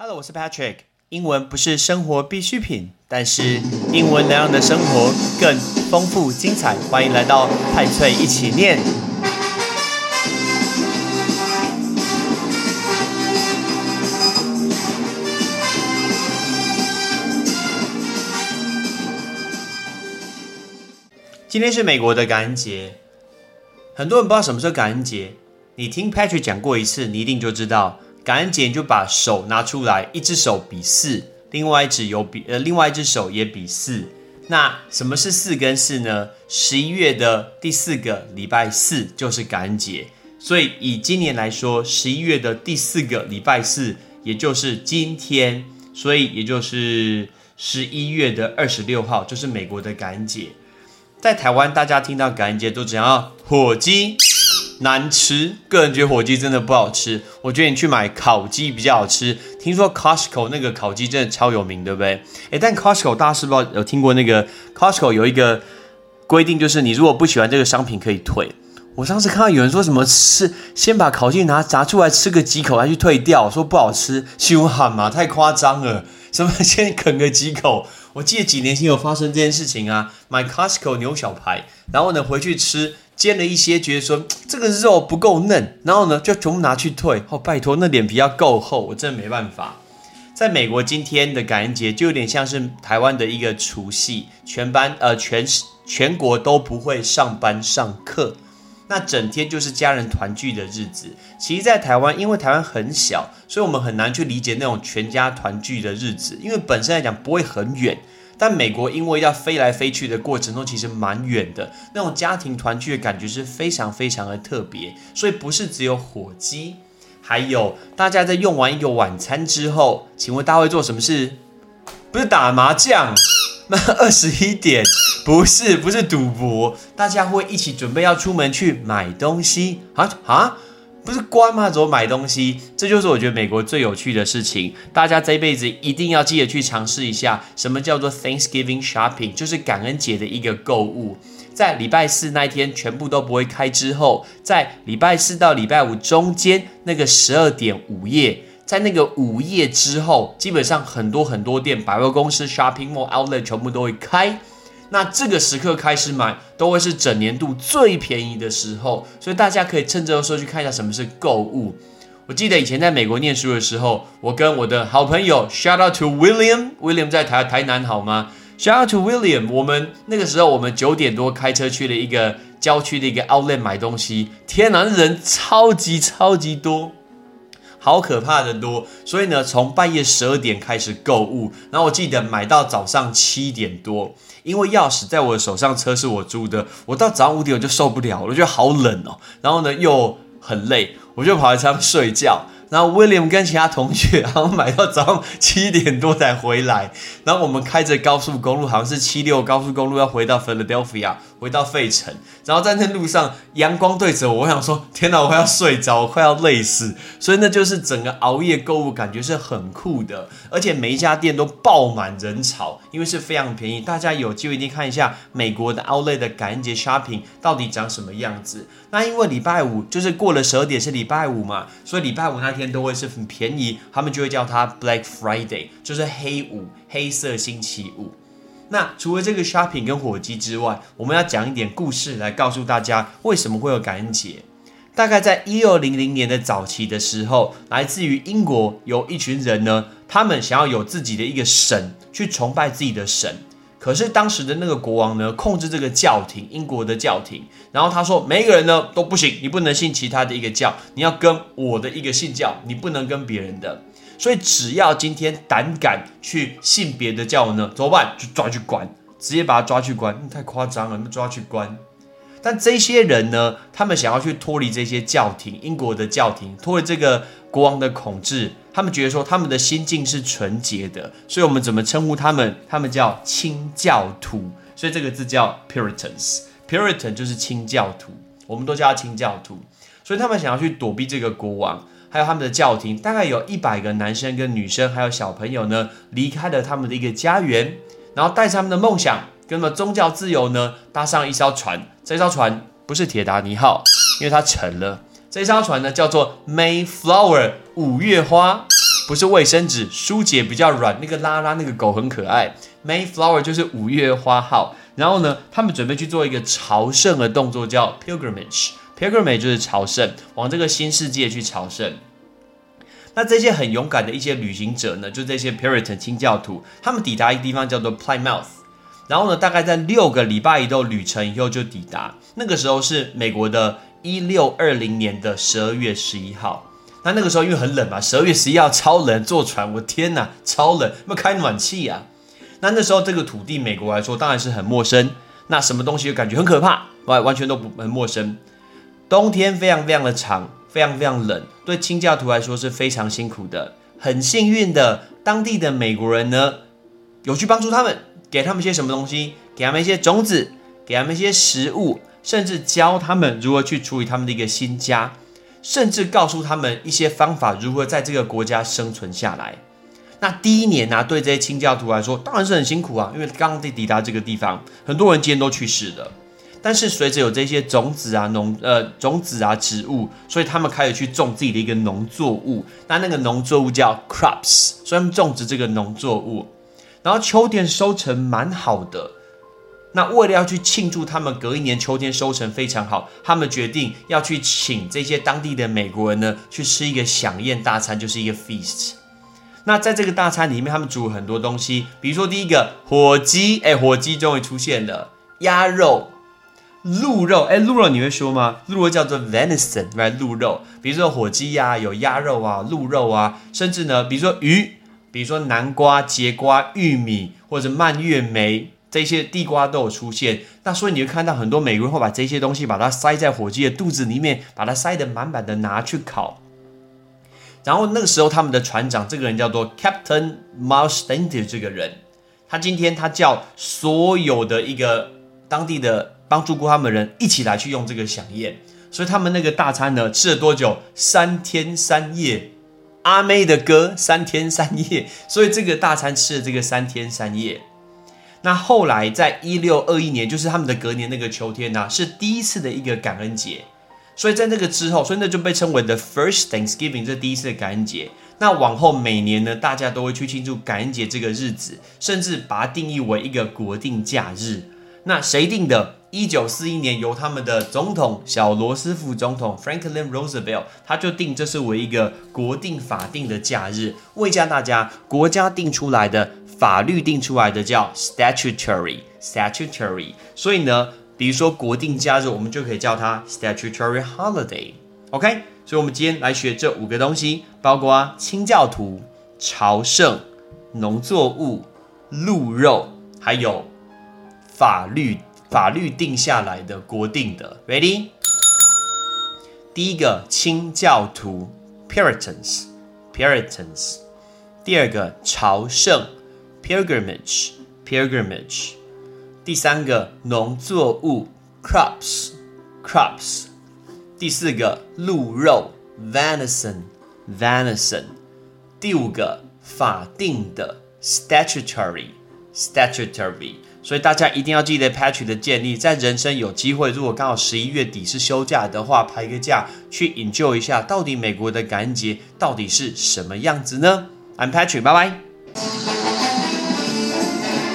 Hello，我是 Patrick。英文不是生活必需品，但是英文能让你的生活更丰富精彩。欢迎来到派翠一起念。今天是美国的感恩节，很多人不知道什么时候感恩节。你听 Patrick 讲过一次，你一定就知道。感恩节就把手拿出来，一只手比四，另外一只有比呃，另外一只手也比四。那什么是四跟四呢？十一月的第四个礼拜四就是感恩节，所以以今年来说，十一月的第四个礼拜四，也就是今天，所以也就是十一月的二十六号，就是美国的感恩节。在台湾，大家听到感恩节都讲要火鸡。难吃，个人觉得火鸡真的不好吃。我觉得你去买烤鸡比较好吃。听说 Costco 那个烤鸡真的超有名，对不对？诶，但 Costco 大家是不是有听过那个 Costco 有一个规定，就是你如果不喜欢这个商品可以退。我上次看到有人说什么吃，先把烤鸡拿炸出来吃个几口，再去退掉，说不好吃，羞喊嘛，太夸张了。什么先啃个几口？我记得几年前有发生这件事情啊，买 Costco 牛小排，然后呢回去吃。煎了一些，觉得说 这个肉不够嫩，然后呢就全部拿去退。哦，拜托，那脸皮要够厚，我真的没办法。在美国，今天的感恩节就有点像是台湾的一个除夕，全班呃全全国都不会上班上课，那整天就是家人团聚的日子。其实，在台湾，因为台湾很小，所以我们很难去理解那种全家团聚的日子，因为本身来讲不会很远。但美国因为要飞来飞去的过程中，其实蛮远的，那种家庭团聚的感觉是非常非常的特别。所以不是只有火鸡，还有大家在用完一个晚餐之后，请问大家会做什么事？不是打麻将，那 二十一点不是不是赌博，大家会一起准备要出门去买东西啊啊！不是关吗？怎么买东西？这就是我觉得美国最有趣的事情。大家这辈子一定要记得去尝试一下，什么叫做 Thanksgiving shopping，就是感恩节的一个购物。在礼拜四那一天全部都不会开之后，在礼拜四到礼拜五中间那个十二点午夜，在那个午夜之后，基本上很多很多店、百货公司、shopping mall、outlet 全部都会开。那这个时刻开始买，都会是整年度最便宜的时候，所以大家可以趁这个时候去看一下什么是购物。我记得以前在美国念书的时候，我跟我的好朋友 Shout out to William，William 在台台南好吗？Shout out to William，我们那个时候我们九点多开车去了一个郊区的一个 Outlet 买东西，天哪，人超级超级多。好可怕的多，所以呢，从半夜十二点开始购物，然后我记得买到早上七点多，因为钥匙在我的手上，车是我租的，我到早上五点我就受不了，我觉得好冷哦，然后呢又很累，我就跑来车上睡觉。然后 William 跟其他同学，然后买到早上七点多才回来。然后我们开着高速公路，好像是七六高速公路，要回到 Philadelphia，回到费城。然后在那路上，阳光对着我，我想说：天哪，我快要睡着，我快要累死。所以那就是整个熬夜购物，感觉是很酷的。而且每一家店都爆满人潮，因为是非常便宜。大家有机会一定看一下美国的 Outlet 的感恩节 shopping 到底长什么样子。那因为礼拜五就是过了十二点是礼拜五嘛，所以礼拜五那天都会是很便宜，他们就会叫它 Black Friday，就是黑五，黑色星期五。那除了这个 shopping 跟火鸡之外，我们要讲一点故事来告诉大家为什么会有感恩节。大概在一六零零年的早期的时候，来自于英国有一群人呢，他们想要有自己的一个神，去崇拜自己的神。可是当时的那个国王呢，控制这个教廷，英国的教廷。然后他说，每一个人呢都不行，你不能信其他的一个教，你要跟我的一个信教，你不能跟别人的。所以只要今天胆敢去信别的教呢，怎么办？就抓去关，直接把他抓去关。太夸张了，抓去关。但这些人呢，他们想要去脱离这些教廷，英国的教廷，脱离这个国王的统治。他们觉得说他们的心境是纯洁的，所以我们怎么称呼他们？他们叫清教徒，所以这个字叫 Puritans。Puritan 就是清教徒，我们都叫他清教徒。所以他们想要去躲避这个国王，还有他们的教廷，大概有一百个男生跟女生，还有小朋友呢，离开了他们的一个家园，然后带着他们的梦想跟什么宗教自由呢，搭上一艘船。这艘船不是铁达尼号，因为它沉了。这艘船呢叫做 Mayflower 五月花，不是卫生纸，舒洁比较软。那个拉拉那个狗很可爱。Mayflower 就是五月花号。然后呢，他们准备去做一个朝圣的动作，叫 pilgrimage。pilgrimage 就是朝圣，往这个新世界去朝圣。那这些很勇敢的一些旅行者呢，就这些 Puritan 清教徒，他们抵达一个地方叫做 Plymouth。然后呢，大概在六个礼拜一的旅程以后就抵达。那个时候是美国的一六二零年的十二月十一号。那那个时候因为很冷嘛，十二月十一号超冷，坐船，我天哪，超冷，要开暖气呀。那那时候这个土地，美国来说当然是很陌生。那什么东西就感觉很可怕，完完全都不很陌生。冬天非常非常的长，非常非常冷，对清教徒来说是非常辛苦的。很幸运的，当地的美国人呢，有去帮助他们，给他们些什么东西？给他们一些种子，给他们一些食物，甚至教他们如何去处理他们的一个新家，甚至告诉他们一些方法，如何在这个国家生存下来。那第一年呢，对这些清教徒来说，当然是很辛苦啊，因为刚刚在抵达这个地方，很多人今天都去世了。但是随着有这些种子啊、农呃种子啊、植物，所以他们开始去种自己的一个农作物。那那个农作物叫 crops，所以他们种植这个农作物，然后秋天收成蛮好的。那为了要去庆祝他们隔一年秋天收成非常好，他们决定要去请这些当地的美国人呢，去吃一个飨宴大餐，就是一个 feast。那在这个大餐里面，他们煮很多东西，比如说第一个火鸡，哎，火鸡终于出现了，鸭肉、鹿肉，哎，鹿肉你会说吗？鹿肉叫做 venison，来鹿肉，比如说火鸡呀，有鸭肉啊，鹿肉啊，甚至呢，比如说鱼，比如说南瓜、节瓜、玉米或者蔓越莓这些地瓜都有出现。那所以你会看到很多美国人会把这些东西把它塞在火鸡的肚子里面，把它塞得满满的拿去烤。然后那个时候，他们的船长这个人叫做 Captain Mark Stanton 这个人，他今天他叫所有的一个当地的帮助过他们人一起来去用这个响宴，所以他们那个大餐呢吃了多久？三天三夜。阿妹的歌三天三夜，所以这个大餐吃了这个三天三夜。那后来在一六二一年，就是他们的隔年那个秋天呢，是第一次的一个感恩节。所以在那个之后，所以那就被称为 the first Thanksgiving，这第一次的感恩节。那往后每年呢，大家都会去庆祝感恩节这个日子，甚至把它定义为一个国定假日。那谁定的？一九四一年由他们的总统小罗斯福总统 Franklin Roosevelt，他就定这是为一个国定法定的假日，为加大家国家定出来的法律定出来的叫 statutory statutory。所以呢。比如说国定假日，我们就可以叫它 statutory holiday，OK？所以，我们今天来学这五个东西，包括清教徒、朝圣、农作物、鹿肉，还有法律法律定下来的国定的。Ready？第一个清教徒 Puritans，Puritans。第二个朝圣 Pilgrimage，Pilgrimage。第三个农作物，crops，crops。第四个鹿肉，venison，venison。第五个法定的，statutory，statutory。所以大家一定要记得 Patrick 的建议，在人生有机会，如果刚好十一月底是休假的话，排个假去研究一下，到底美国的感恩节到底是什么样子呢？I'm Patrick，拜拜。